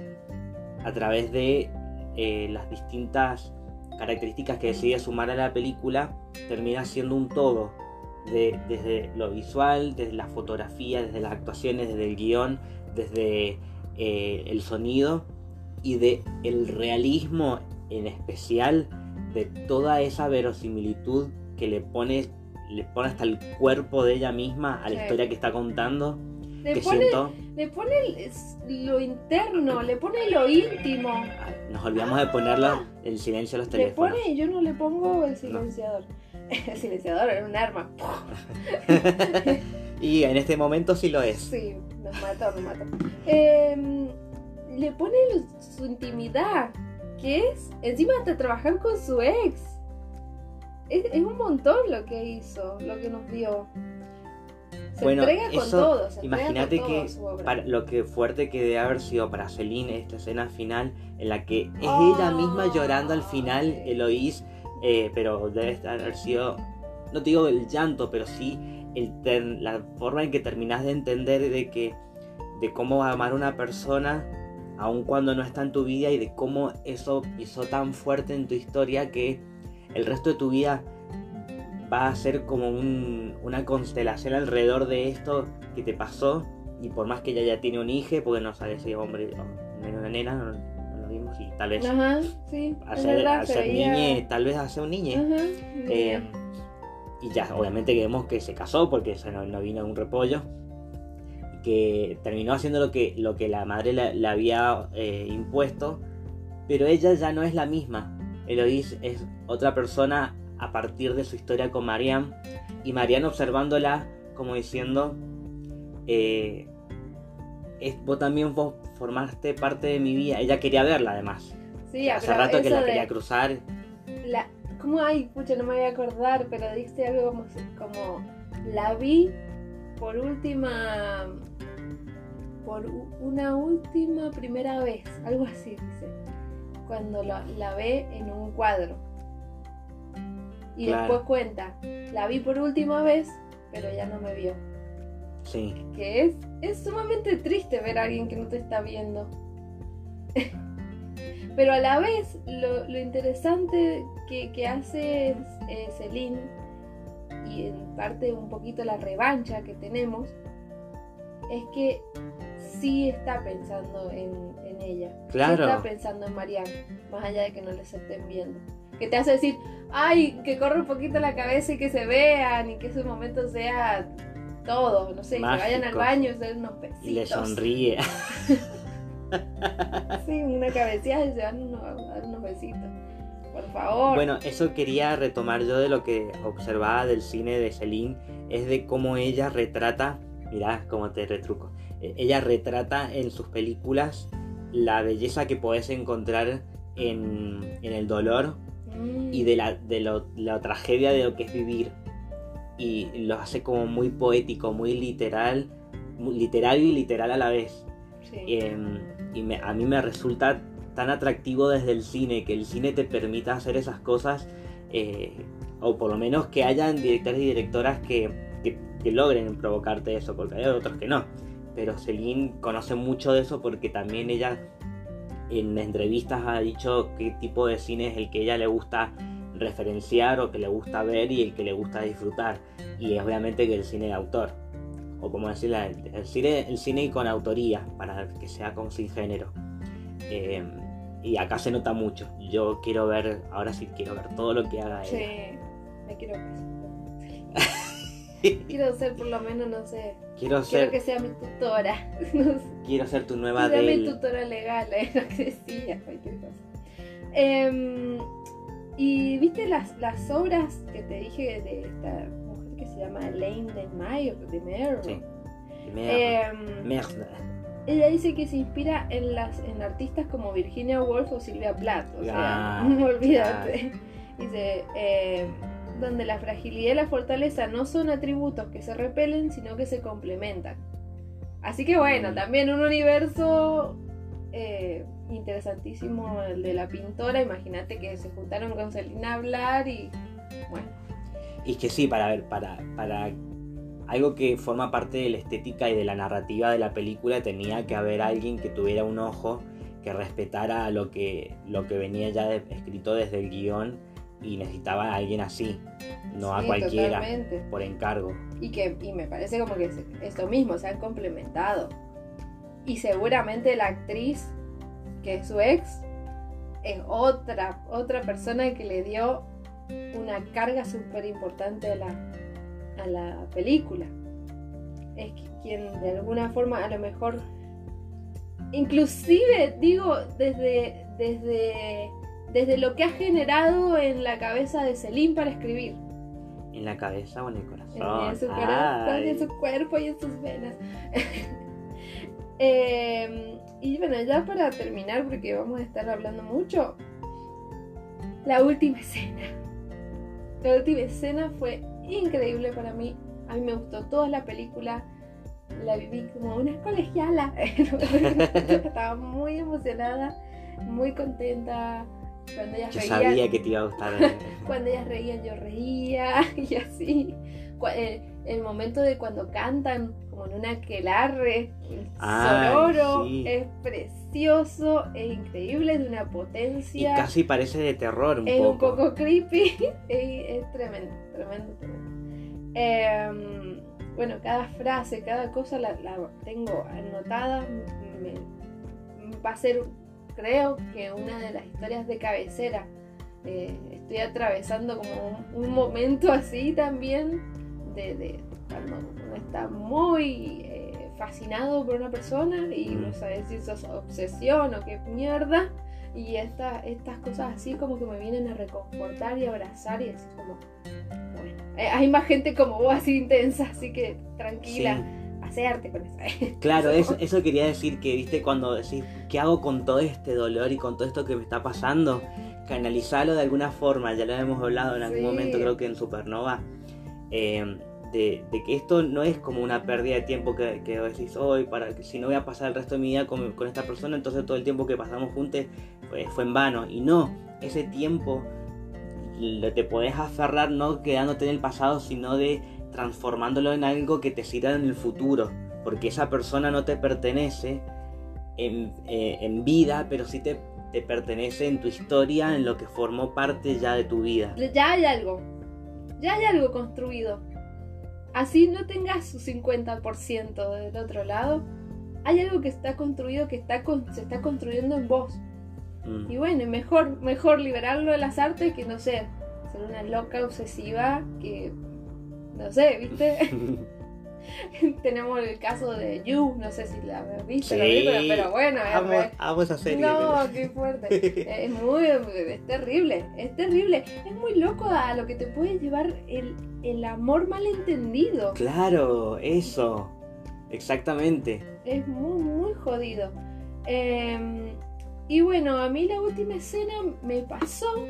a través de eh, las distintas características que decide sumar a la película, termina siendo un todo. De- desde lo visual, desde la fotografía, desde las actuaciones, desde el guion, desde eh, el sonido y de el realismo en especial de toda esa verosimilitud que le pone le pone hasta el cuerpo de ella misma a la Sí. historia que está contando Le pone, le pone el- lo interno, le pone lo íntimo. Nos olvidamos de ponerlo el silencio a los Le teléfonos pone, yo no le pongo el silenciador. El silenciador era un arma. y en este momento sí lo es Sí, nos mató, nos mató. Em, le pone su intimidad, que es encima hasta trabajar con su ex. Es, es un montón lo que hizo, lo que nos dio. Se Bueno, entrega con eso, todo, imagínate todo que para lo que fuerte que debe haber sido para Celine esta escena final en la que es Oh, ella misma llorando al final sí. Eloís eh, pero debe haber sido no te digo el llanto pero sí el ter- la forma en que terminas de entender de que de cómo amar a una persona aun cuando no está en tu vida y de cómo eso pisó tan fuerte en tu historia que el resto de tu vida va a ser como un- una constelación alrededor de esto que te pasó y por más que ella ya tiene un hijo porque no sabe si es hombre o nena, una nena no, no lo vimos y tal vez Ajá, sí, hacer, verdad, hacer niñe tal vez hace un niñe Ajá, eh, y ya, obviamente que vemos que se casó porque no, no vino un repollo. Que terminó haciendo lo que, lo que la madre le, le había eh, impuesto. Pero ella ya no es la misma. Eloís es otra persona a partir de su historia con Marianne. Y Marianne observándola como diciendo... eh, es- vos también vos formaste parte de mi vida. Ella quería verla además. sí, Hace rato que la de- quería cruzar. La, ¿Cómo hay? Pucha, no me voy a acordar, pero dice algo como, como la vi por última. por una última primera vez, algo así dice. Cuando la, la ve en un cuadro. Y Claro. después cuenta, la vi por última vez, pero ya no me vio. Sí. Que es, es sumamente triste ver a alguien que no te está viendo. Pero a la vez, lo, lo interesante que, que hace eh, Celine, y en parte un poquito la revancha que tenemos, es que sí está pensando en, en ella. Sí Claro. está pensando en Marianne, más allá de que no les estén viendo. Que te hace decir, ay, que corra un poquito la cabeza y que se vean y que ese momento sea todo, no sé, que vayan al Mágico. baño y se den unos besitos. Y le sonríe. Sí, una cabeceada y se van unos- unos besitos. Por favor. Bueno, eso quería retomar yo de lo que observaba del cine de Celine, es de cómo ella retrata, mirá cómo te retruco, ella retrata en sus películas la belleza que podés encontrar en, en el dolor Mm, y de, la, de lo- la tragedia de lo que es vivir. Y lo hace como muy poético, muy literal, muy literario y literal a la vez. sí. Eh, y me- a mí me resulta tan atractivo desde el cine, que el cine te permita hacer esas cosas, eh, o por lo menos que hayan directores y directoras que, que- que logren provocarte eso, porque hay otros que no. Pero Celine conoce mucho de eso porque también ella en entrevistas ha dicho qué tipo de cine es el que ella le gusta referenciar o que le gusta ver y el que le gusta disfrutar. Y es obviamente que el cine de autor o como decirla, el, cine, el cine con autoría, para que sea con sin género. Eh, y acá se nota mucho. Yo quiero ver, ahora sí quiero ver todo lo que haga Sí, ella. me quiero casar. Quiero ser por lo menos, no sé. Quiero Quiero ser, que sea mi tutora. No sé. quiero ser tu nueva Sea mi tutora legal, es lo que decía, cualquier cosa. Em, y viste las, las obras que te dije de esta mujer que se llama Elaine de Mayo, de Mayer. Sí. Merda. Em, Merda. ella dice que se inspira en las en artistas como Virginia Woolf o Silvia Plath. O sea, Ah, olvídate. Dice, em, donde la fragilidad y la fortaleza no son atributos que se repelen, sino que se complementan. Así que bueno, Mm. también un universo eh, interesantísimo el de la pintora. Imagínate que se juntaron con Celina a hablar y bueno. Y que sí, para ver, para, para algo que forma parte de la estética y de la narrativa de la película, tenía que haber alguien que tuviera un ojo que respetara lo que, lo que venía ya de- escrito desde el guion y necesitaba a alguien así, no a cualquiera, totalmente. por encargo. Y que y me parece como que es esto mismo, se han complementado. Y seguramente la actriz, que es su ex, es otra, otra persona que le dio una carga súper importante a la, a la película. Es quien de alguna forma a lo mejor, inclusive digo, desde, desde, desde lo que ha generado en la cabeza de Celine para escribir. ¿En la cabeza o en el corazón? En, su corazón, en su cuerpo y en sus venas. Eh, y bueno, ya para terminar, porque vamos a estar hablando mucho, la última escena. La última escena fue increíble para mí. A mí me gustó toda la película. La viví como una colegiala. Estaba muy emocionada, muy contenta. Cuando ellas Yo reían, sabía que te iba a gustar. cuando ellas reían, yo reía y así. Eh, El, momento de cuando cantan, como en un aquelarre Ay, sonoro, sí. es precioso, es increíble, es de una y potencia. casi parece de terror un es poco. un poco creepy, es, es tremendo, tremendo, tremendo. Em, bueno, cada frase, cada cosa la, la tengo anotada. me- va a ser, creo que una de las historias de cabecera. Eh, estoy atravesando como un, un momento así también de, de cuando uno está muy eh, fascinado por una persona y no sabe si eso es obsesión o qué mierda. Y esta, estas cosas así como que me vienen a reconfortar y abrazar y así como, bueno, eh, hay más gente como vos así intensa, así que tranquila, Sí. Hace arte con eso. Claro, eso, eso quería decir que, viste, cuando decís, ¿qué hago con todo este dolor y con todo esto que me está pasando? Canalizarlo de alguna forma, ya lo hemos hablado en algún Sí. momento, creo que en Supernova, eh, de, de que esto no es como una pérdida de tiempo que, que decís, hoy, para que si no voy a pasar el resto de mi vida con, con esta persona, entonces todo el tiempo que pasamos juntos fue, fue en vano. Y no, ese tiempo te podés aferrar no quedándote en el pasado, sino de transformándolo en algo que te sirva en el futuro. Porque esa persona no te pertenece en, eh, vida, pero sí te, te, pertenece en tu historia, en lo que formó parte ya de tu vida. Ya hay algo. Ya hay algo construido. Así no tengas su 50% del otro lado. Hay algo que está construido, que está se está construyendo en vos. Mm. Y bueno, mejor, mejor liberarlo de las artes que no sé, ser una loca obsesiva que no sé, ¿viste? Tenemos el caso de You, no sé si la viste pero, bueno, amo, esa serie. No, qué fuerte. es muy, es terrible, es terrible. Es muy loco a lo que te puede llevar el, el amor malentendido. Claro, eso. Exactamente. Es muy, muy jodido. Em, y bueno, a mí la última escena me pasó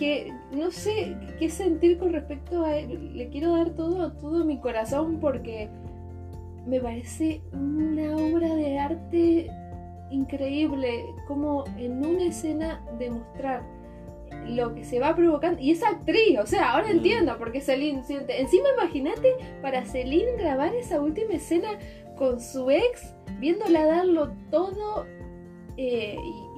que no sé qué sentir con respecto a él. Le quiero dar todo, todo mi corazón porque me parece una obra de arte increíble, como en una escena demostrar lo que se va provocando. Y esa actriz, o sea, ahora mm. entiendo por qué Celine siente. Encima, imagínate para Celine grabar esa última escena con su ex, viéndola darlo todo eh, y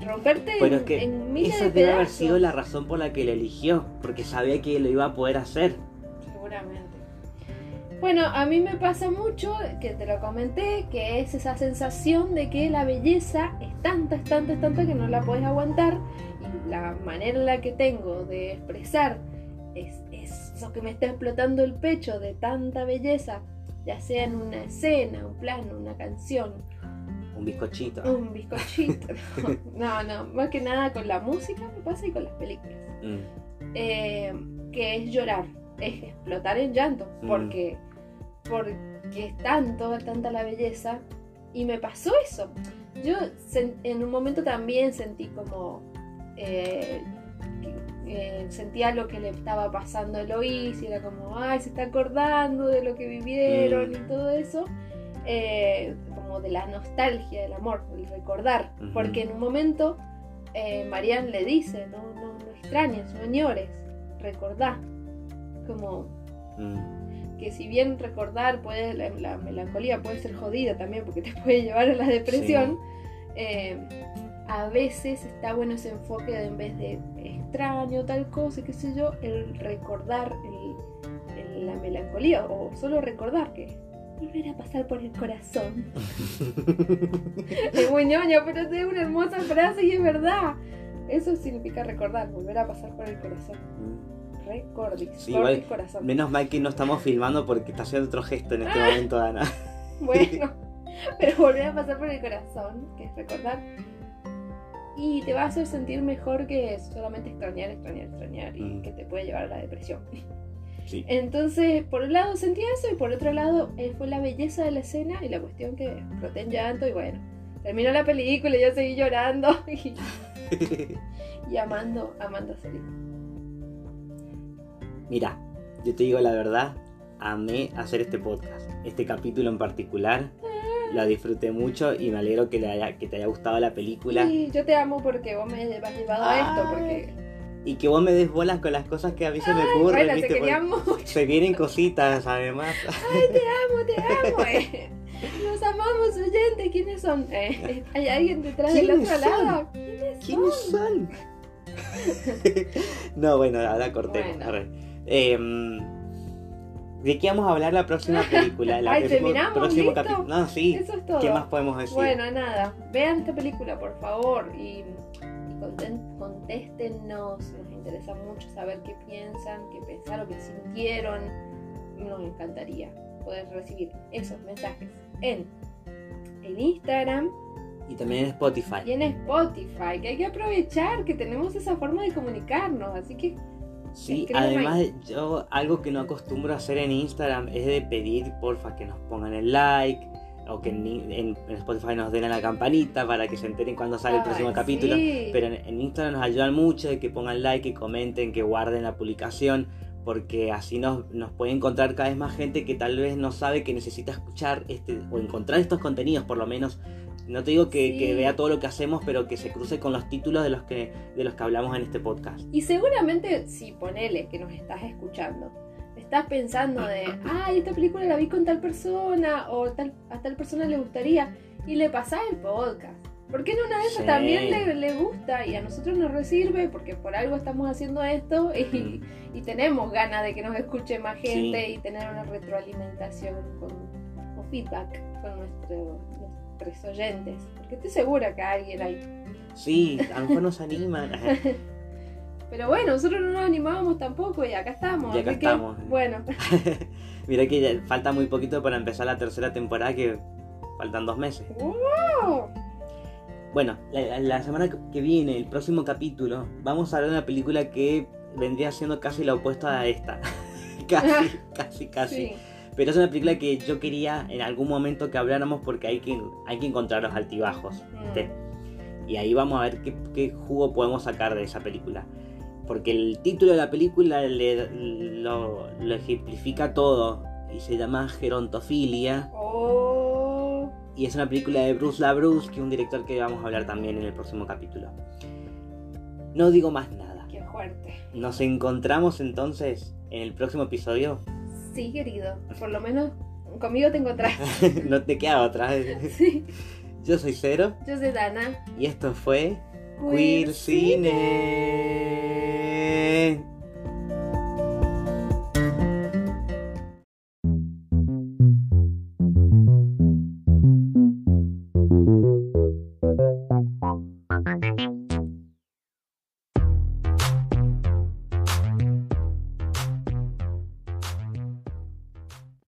romperte Pero es que esa debe haber sido la razón por la que le eligió, porque sabía que lo iba a poder hacer. Seguramente. Bueno, a mí me pasa mucho, que te lo comenté, que es esa sensación de que la belleza es tanta, es tanta, es tanta que no la puedes aguantar. Y la manera en la que tengo de expresar es, eso que me está explotando el pecho de tanta belleza, ya sea en una escena, un plano, una canción, un bizcochito. Un bizcochito. No, no, más que nada con la música me pasa y con las películas. Mm. Eh, que es llorar, es explotar en llanto, mm. porque, porque es tanto, tanta la belleza. Y me pasó eso. Yo en un momento también sentí como... Eh, eh, sentía lo que le estaba pasando a Eloís y era como, ay, se está acordando de lo que vivieron mm. y todo eso. Eh, como de la nostalgia del amor, del recordar, porque en un momento eh, Marianne le dice, no, no, no extrañes, no añores, recordá, como mm. que si bien recordar puede, la, melancolía puede ser jodida también porque te puede llevar a la depresión, eh, a veces está bueno ese enfoque de en vez de extraño, tal cosa, qué sé yo, el recordar la melancolía o solo recordar que volver a pasar por el corazón. es muy ñoño, pero es una hermosa frase y es verdad. Eso significa recordar, volver a pasar por el corazón. Mm. Recordis, sí, corazón. Menos mal que no estamos filmando porque está haciendo otro gesto en este momento, Ana. bueno, pero volver a pasar por el corazón, que es recordar. Y te va a hacer sentir mejor que solamente extrañar, extrañar, extrañar y mm. que te puede llevar a la depresión. Entonces, por un lado sentí eso y por otro lado eh, fue la belleza de la escena y la cuestión que exploté en llanto y bueno, terminó la película y yo seguí llorando y, amando, amando a Celine. Mira, yo te digo la verdad, amé hacer este podcast, este capítulo en particular. La disfruté mucho y me alegro que, haya, que te haya gustado la película. Sí, yo te amo porque vos me has llevado a esto, porque y que vos me des bolas con las cosas que a mí se me ocurren. Se, vienen cositas además. Ay, te amo, te amo. Eh. Nos amamos, oyente. ¿Quiénes son? Eh, ¿Hay alguien detrás del otro lado? ¿Quiénes, son? no, bueno, ahora cortemos. Em, ¿De qué vamos a hablar la próxima película? La Ay, terminamos. Próximo capítulo. No, sí. Eso es todo. ¿Qué más podemos decir? Bueno, nada. Vean esta película, por favor. Y contéstenos, nos interesa mucho saber qué piensan, qué pensaron, qué sintieron. Nos encantaría poder recibir esos mensajes en, en Instagram. Y también en Spotify. Y en Spotify, que hay que aprovechar que tenemos esa forma de comunicarnos, así que... Sí, además yo algo que no acostumbro a hacer en Instagram es de pedir porfa que nos pongan el like, o que en, Spotify nos den a la campanita para que se enteren cuando sale el próximo capítulo. Pero en, Instagram nos ayudan mucho de que pongan like, que comenten, que guarden la publicación, porque así nos, nos puede encontrar cada vez más gente que tal vez no sabe que necesita escuchar este o encontrar estos contenidos por lo menos no te digo que, Sí. que vea todo lo que hacemos pero que se cruce con los títulos de los que de los que hablamos en este podcast Y seguramente, si ponele que nos estás escuchando, estás pensando de, ay, esta película la vi con tal persona, o tal, a tal persona le gustaría, y le pasás el podcast. ¿Por qué no una de esas Sí. también le, le gusta y a nosotros nos recibe? Porque por algo estamos haciendo esto y, y tenemos ganas de que nos escuche más gente Sí. y tener una retroalimentación con, o feedback con nuestro- nuestros oyentes. Porque estoy segura que alguien hay sí a lo mejor nos animan Pero bueno, nosotros no nos animábamos tampoco y acá estamos. Y acá así que, estamos. bueno, mira que ya falta muy poquito para empezar la tercera temporada que faltan dos meses ¡wow! Bueno, la, la semana que viene, el próximo capítulo, vamos a hablar de una película que vendría siendo casi la opuesta a esta. casi, casi, casi. Sí. Pero es una película que yo quería en algún momento que habláramos porque hay que, hay que encontrar los altibajos. ¿viste? Y ahí vamos a ver qué, qué jugo podemos sacar de esa película. Porque el título de la película le- lo, lo ejemplifica todo. Y se llama Gerontofilia. Oh, Y es una película de Bruce LaBruce, que es un director que vamos a hablar también en el próximo capítulo. No digo más nada. qué fuerte. Nos encontramos entonces en el próximo episodio. Sí, querido. Por lo menos conmigo te encontrás. no te queda otra. Sí. Yo soy Cero Yo soy Dana. y esto fue Queer Cine. você